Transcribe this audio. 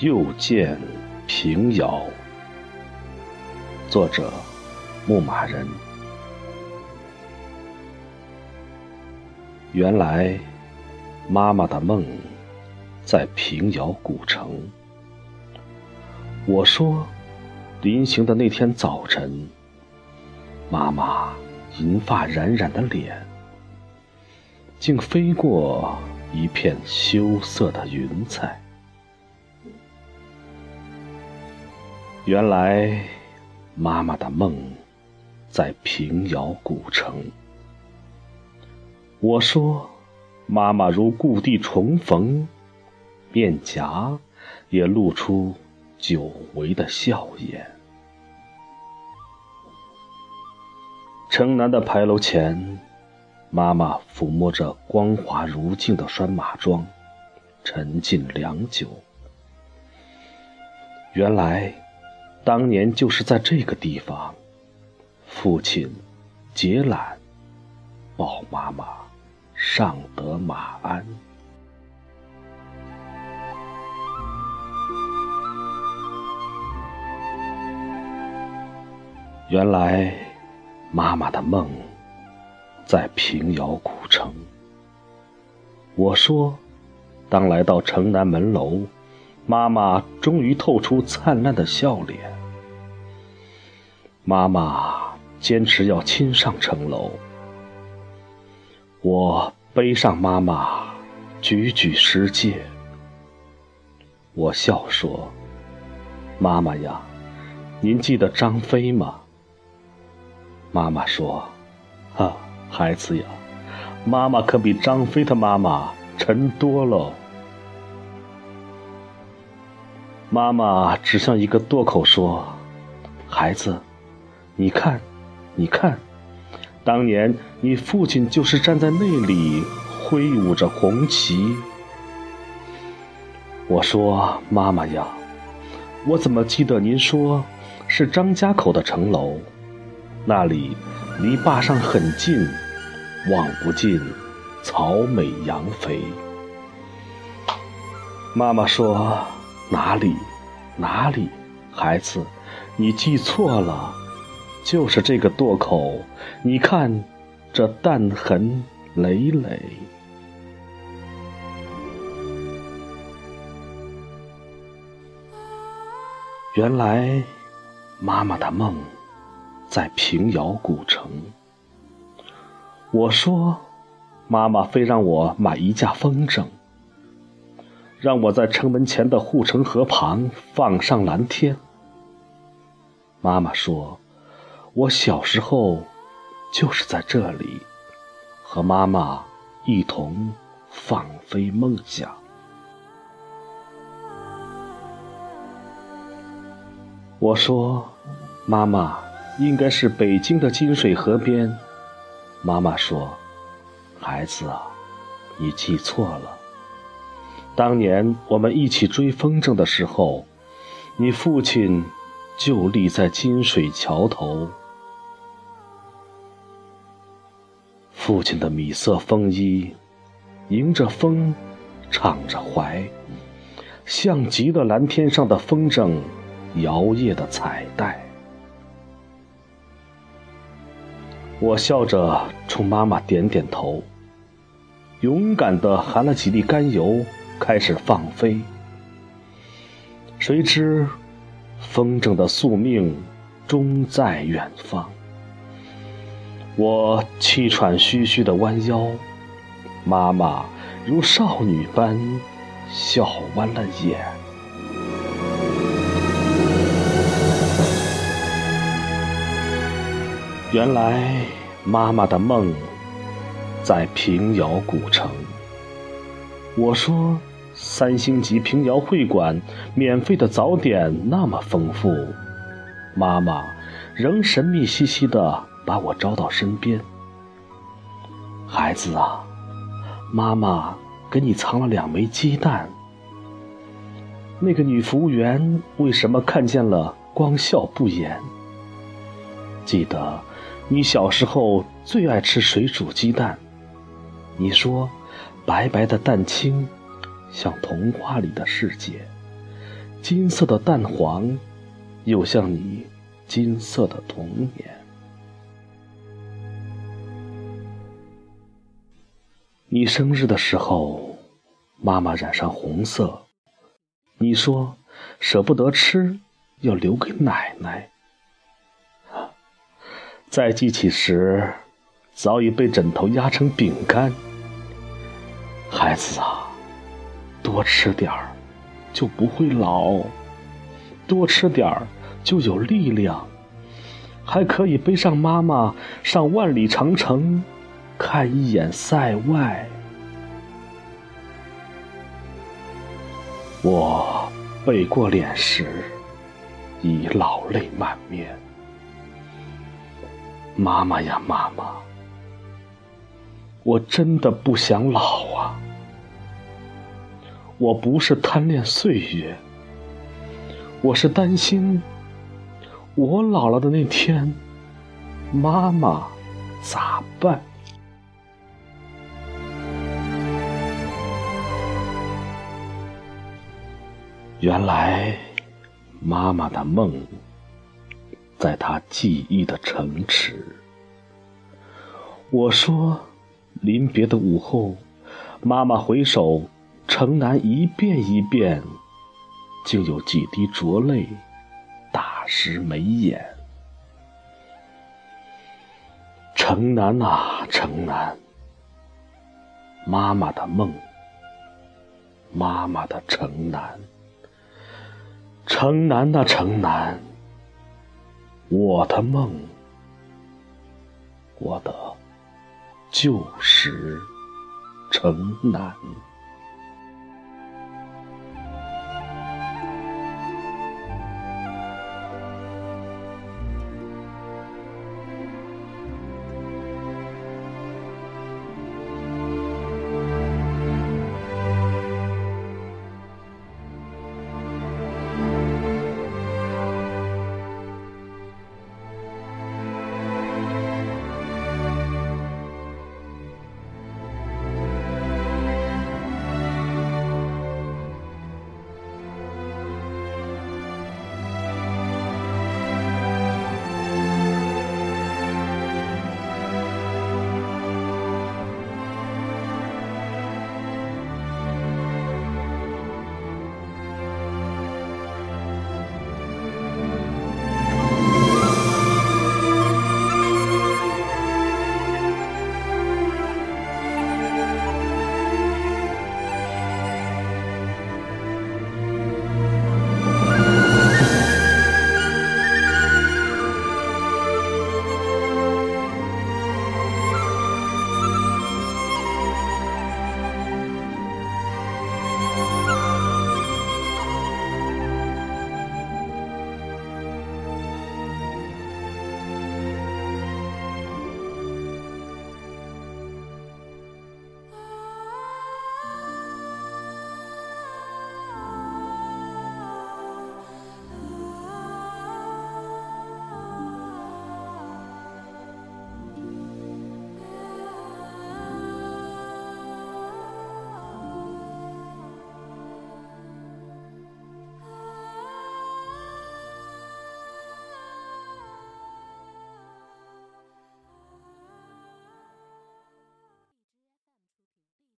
又见平遥。作者：牧马人。原来，妈妈的梦在平遥古城。我说，临行的那天早晨，妈妈银发冉冉的脸，竟飞过一片羞涩的云彩。原来，妈妈的梦在平遥古城。我说，妈妈如故地重逢，面颊也露出久违的笑颜。城南的牌楼前，妈妈抚摸着光滑如镜的拴马桩，沉浸良久。原来。当年就是在这个地方，父亲解缆抱妈妈上得马鞍。原来妈妈的梦在平遥古城。我说，当来到城南门楼。妈妈终于透出灿烂的笑脸。妈妈坚持要亲上城楼，我背上妈妈，举举石阶。我笑说：“妈妈呀，您记得张飞吗？”妈妈说：“啊，孩子呀，妈妈可比张飞的妈妈沉多了。”妈妈指向一个垛口说：“孩子，你看，你看，当年你父亲就是站在那里挥舞着红旗。”我说：“妈妈呀，我怎么记得您说是张家口的城楼？那里离坝上很近，望不尽草美羊肥。”妈妈说。哪里，哪里，孩子，你记错了，就是这个垛口。你看，这弹痕累累。原来，妈妈的梦在平遥古城。我说，妈妈非让我买一架风筝。让我在城门前的护城河旁放上蓝天。妈妈说，我小时候就是在这里，和妈妈一同放飞梦想。我说，妈妈应该是北京的金水河边。妈妈说，孩子啊，你记错了。当年我们一起追风筝的时候，你父亲就立在金水桥头。父亲的米色风衣，迎着风，敞着怀，像极了蓝天上的风筝摇曳的彩带。我笑着冲妈妈点点头，勇敢地含了几粒甘油。开始放飞，谁知风筝的宿命终在远方。我气喘吁吁的弯腰，妈妈如少女般笑弯了眼。原来妈妈的梦在平遥古城。我说。三星级平遥会馆免费的早点那么丰富，妈妈仍神秘兮兮的把我招到身边。孩子啊，妈妈给你藏了两枚鸡蛋。那个女服务员为什么看见了光笑不言？记得你小时候最爱吃水煮鸡蛋，你说白白的蛋清。像童话里的世界，金色的蛋黄，又像你金色的童年。你生日的时候，妈妈染上红色，你说舍不得吃，要留给奶奶。再记起时，早已被枕头压成饼干。孩子啊，多吃点儿，就不会老；多吃点儿，就有力量，还可以背上妈妈上万里长城。看一眼塞外，我背过脸时已老泪满面。妈妈呀，妈妈，我真的不想老啊！我不是贪恋岁月，我是担心我老了的那天，妈妈咋办？原来，妈妈的梦，在她记忆的城池。我说，临别的午后，妈妈回首城南一遍一遍，竟有几滴浊泪打湿眉眼。城南啊，城南，妈妈的梦，妈妈的城南。城南啊城南，我的梦，我的旧时城南。